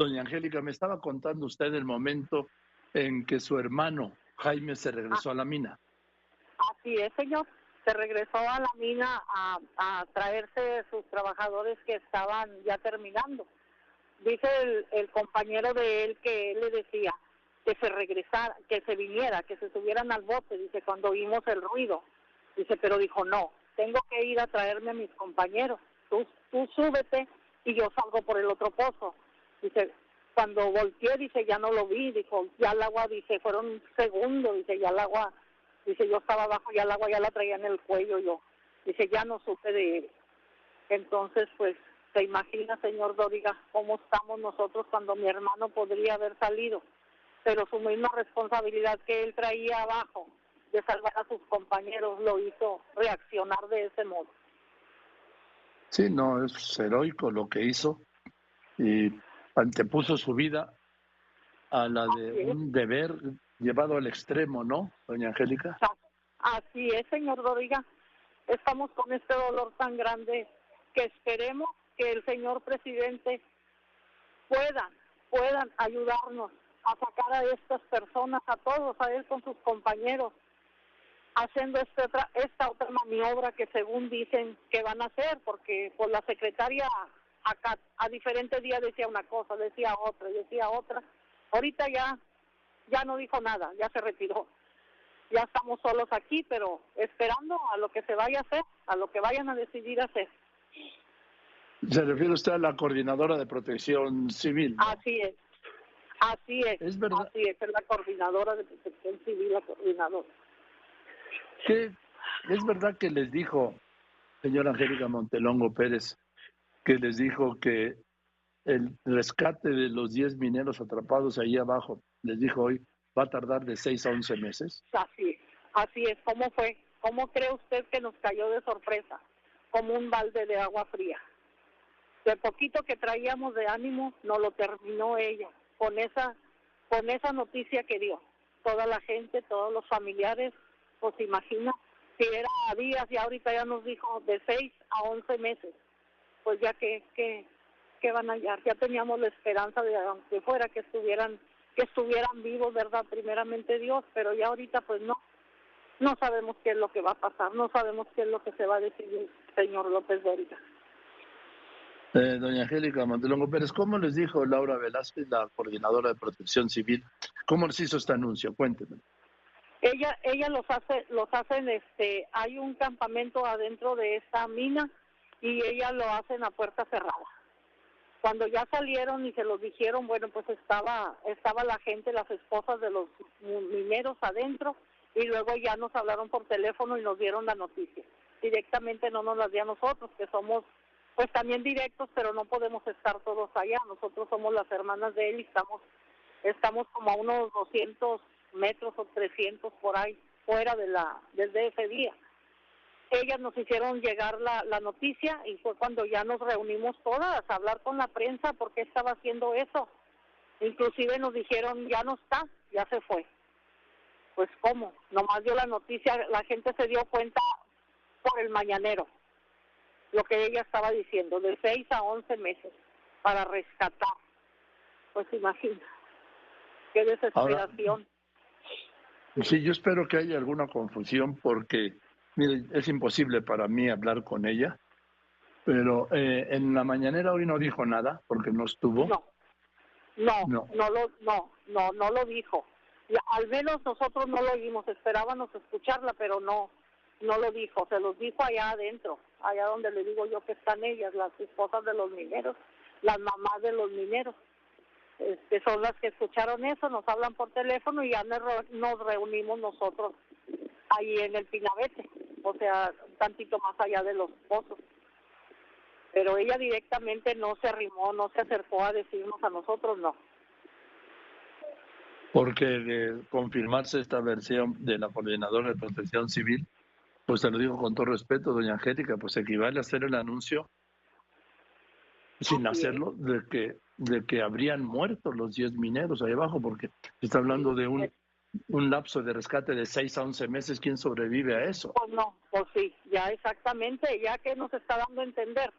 Doña Angélica, me estaba contando usted el momento en que su hermano Jaime se regresó a la mina. Así es, señor. Se regresó a la mina a, a traerse sus trabajadores que estaban ya terminando. Dice el, compañero de él que él le decía que se regresara, que se viniera, que se subieran al bote, dice, cuando oímos el ruido. Dice, pero dijo, no, tengo que ir a traerme a mis compañeros. Tú, tú súbete y yo salgo por el otro pozo. Dice, cuando volteé, dice, ya no lo vi, dijo, ya el agua, dice, fueron segundos, dice, ya el agua, dice, yo estaba abajo, ya el agua ya la traía en el cuello yo. Dice, ya no supe de él. Entonces, pues, se imagina, señor Doriga, cómo estamos nosotros cuando mi hermano podría haber salido, pero su misma responsabilidad que él traía abajo de salvar a sus compañeros lo hizo reaccionar de ese modo. Sí, no, es heroico lo que hizo y antepuso su vida a la de un deber llevado al extremo, ¿no, doña Angélica? Así es, señor Doriga. Estamos con este dolor tan grande que esperemos que el señor presidente pueda, puedan ayudarnos a sacar a estas personas, a todos, a él con sus compañeros, haciendo esta otra, esta otra maniobra que según dicen que van a hacer, porque pues la secretaria acá a diferentes días decía una cosa, decía otra, decía otra. Ahorita ya ya no dijo nada, ya se retiró. Ya estamos solos aquí, pero esperando a lo que se vaya a hacer, a lo que vayan a decidir hacer. Se refiere usted a la coordinadora de protección civil. Así es. Así es. Es verdad. Así es, es la coordinadora de protección civil, la coordinadora. ¿Qué, es verdad que les dijo, señora Angélica Montelongo Pérez, que les dijo que el rescate de los 10 mineros atrapados ahí abajo, les dijo hoy, va a tardar de 6 a 11 meses? Así es, así es. ¿Cómo fue? ¿Cómo cree usted que nos cayó de sorpresa? Como un balde de agua fría. De poquito que traíamos de ánimo, no lo terminó ella con esa con esa noticia que dio. Toda la gente, todos los familiares, pues imagina, si era a días y ahorita ya nos dijo de 6 a 11 meses. Pues ya que, que, que van a hallar, ya teníamos la esperanza de aunque fuera que estuvieran que estuvieran vivos, ¿verdad? Primeramente Dios, pero ya ahorita pues no. No sabemos qué es lo que va a pasar, no sabemos qué es lo que se va a decidir, señor López Dóriga. Eh, doña Angélica Montelongo Pérez, ¿cómo les dijo Laura Velázquez, la coordinadora de protección civil? ¿Cómo les hizo este anuncio? Cuéntenme. Ella, ella los hace, los hacen, este, hay un campamento adentro de esta mina y ella lo hacen a puerta cerrada. Cuando ya salieron y se los dijeron, bueno, pues estaba, estaba la gente, las esposas de los mineros adentro y luego ya nos hablaron por teléfono y nos dieron la noticia. Directamente no nos la di a nosotros, que somos pues también directos, pero no podemos estar todos allá. Nosotros somos las hermanas de él y estamos, estamos como a unos 200 metros o 300 por ahí fuera de la del DF día. Ellas nos hicieron llegar la, la noticia y fue cuando ya nos reunimos todas a hablar con la prensa porque estaba haciendo eso. Inclusive nos dijeron, ya no está, ya se fue. Pues cómo, nomás dio la noticia, la gente se dio cuenta por el mañanero lo que ella estaba diciendo, de 6 a 11 meses para rescatar. Pues imagina, qué desesperación. sí, yo espero que haya alguna confusión porque, mire, es imposible para mí hablar con ella, pero eh, en la mañanera hoy no dijo nada porque no estuvo. No, no, no, no, lo, no, no, no lo dijo. al menos nosotros no lo oímos, esperábamos escucharla, pero no, no lo dijo, se los dijo allá adentro, allá donde le digo yo que están ellas, las esposas de los mineros, las mamás de los mineros, este, son las que escucharon eso, nos hablan por teléfono y ya nos reunimos nosotros ahí en el Pinabete, o sea, un tantito más allá de los pozos. Pero ella directamente no se arrimó, no se acercó a decirnos a nosotros, no. Porque de confirmarse esta versión de la coordinadora de protección civil, pues te lo digo con todo respeto, doña Angélica, pues equivale a hacer el anuncio sin hacerlo de que de que habrían muerto los 10 mineros ahí abajo, porque se está hablando de un, un lapso de rescate de 6 a 11 meses, ¿quién sobrevive a eso? Pues no, pues sí, ya exactamente, ya que nos está dando a entender.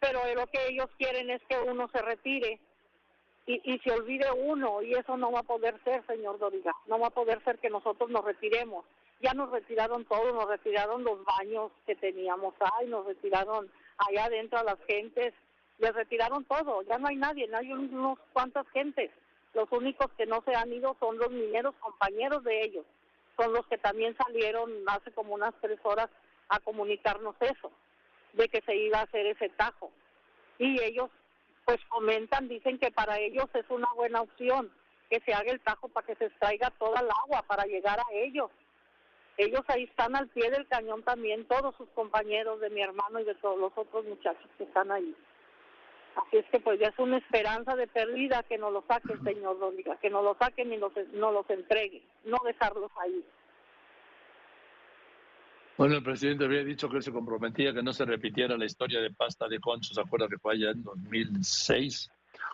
Pero lo que ellos quieren es que uno se retire y, y se olvide uno y eso no va a poder ser, señor Doriga, no va a poder ser que nosotros nos retiremos. Ya nos retiraron todo, nos retiraron los baños que teníamos ahí, nos retiraron allá adentro a las gentes, les retiraron todo, ya no hay nadie, no hay unos cuantas gentes. Los únicos que no se han ido son los mineros compañeros de ellos, son los que también salieron hace como unas tres horas a comunicarnos eso, de que se iba a hacer ese tajo. Y ellos pues comentan, dicen que para ellos es una buena opción que se haga el tajo para que se extraiga toda el agua para llegar a ellos. Ellos ahí están al pie del cañón también, todos sus compañeros de mi hermano y de todos los otros muchachos que están ahí. Así es que pues ya es una esperanza de pérdida que nos lo saque el Señor Dóriga, que nos lo saquen y nos, nos los entregue, no dejarlos ahí. Bueno, el presidente había dicho que él se comprometía que no se repitiera la historia de pasta de conchos. ¿Se acuerda que fue allá en 2006?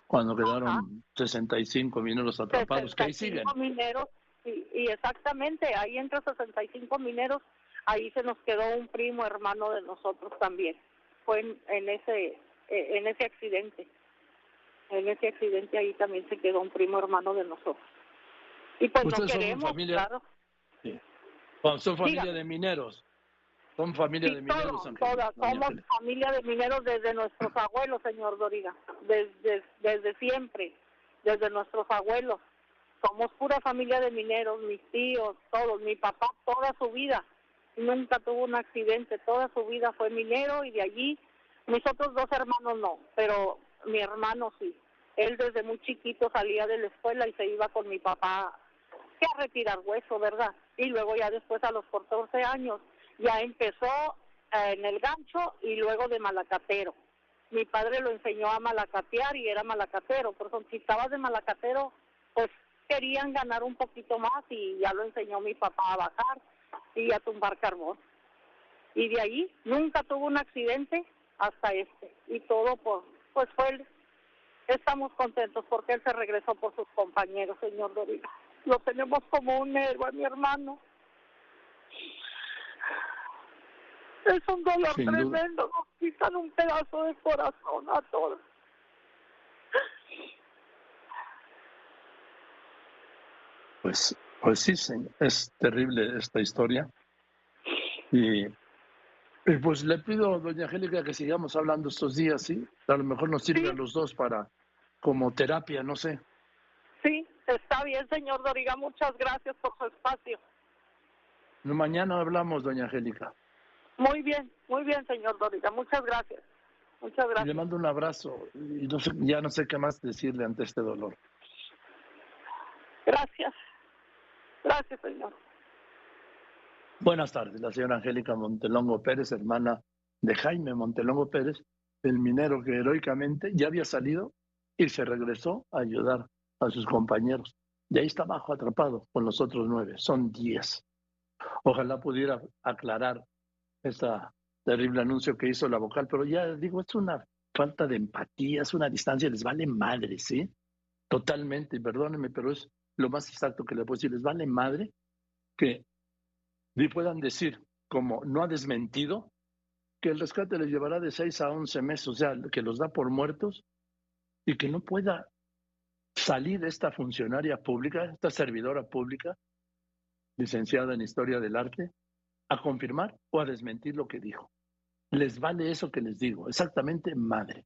Cuando quedaron 65 mineros atrapados. que ahí siguen. mineros, y, y, exactamente, ahí entre 65 mineros, ahí se nos quedó un primo hermano de nosotros también. Fue en, en ese en ese accidente. En ese accidente ahí también se quedó un primo hermano de nosotros. Y pues no queremos, familia, claro. Sí. son familia de mineros. Son familia de mineros. todas, somos familia de mineros desde nuestros abuelos, señor Doriga, desde, desde siempre, desde nuestros abuelos. Somos pura familia de mineros, mis tíos, todos, mi papá toda su vida nunca tuvo un accidente, toda su vida fue minero y de allí mis otros dos hermanos no, pero mi hermano sí. Él desde muy chiquito salía de la escuela y se iba con mi papá a retirar hueso, ¿verdad? Y luego ya después a los 14 años ya empezó eh, en el gancho y luego de malacatero. Mi padre lo enseñó a malacatear y era malacatero, por eso si estabas de malacatero, pues querían ganar un poquito más y ya lo enseñó mi papá a bajar y a tumbar carbón. Y de ahí nunca tuvo un accidente hasta este. Y todo por, pues fue él. Estamos contentos porque él se regresó por sus compañeros, señor Doriga. Lo tenemos como un héroe, mi hermano. Es un dolor tremendo, nos quitan un pedazo de corazón a todos. Pues, pues sí, es terrible esta historia. Y, pues le pido, doña Angélica, que sigamos hablando estos días, ¿sí? A lo mejor nos sirve a los dos para, como terapia, no sé. Sí, está bien, señor Doriga, muchas gracias por su espacio. Mañana hablamos, doña Angélica. Muy bien, muy bien, señor Doriga. Muchas gracias. Muchas gracias. Le mando un abrazo y no sé, ya no sé qué más decirle ante este dolor. Gracias. Gracias, señor. Buenas tardes, la señora Angélica Montelongo Pérez, hermana de Jaime Montelongo Pérez, el minero que heroicamente ya había salido y se regresó a ayudar a sus compañeros. Y ahí está abajo atrapado con los otros nueve, son diez. Ojalá pudiera aclarar ese terrible anuncio que hizo la vocal, pero ya digo, es una falta de empatía, es una distancia, les vale madre, ¿sí? Totalmente, perdónenme, pero es lo más exacto que le puedo decir, les vale madre que puedan decir, como no ha desmentido, que el rescate les llevará de 6 a 11 meses, o sea, que los da por muertos y que no pueda salir esta funcionaria pública, esta servidora pública, licenciada en Historia del Arte, a confirmar o a desmentir lo que dijo. Les vale eso que les digo, exactamente madre.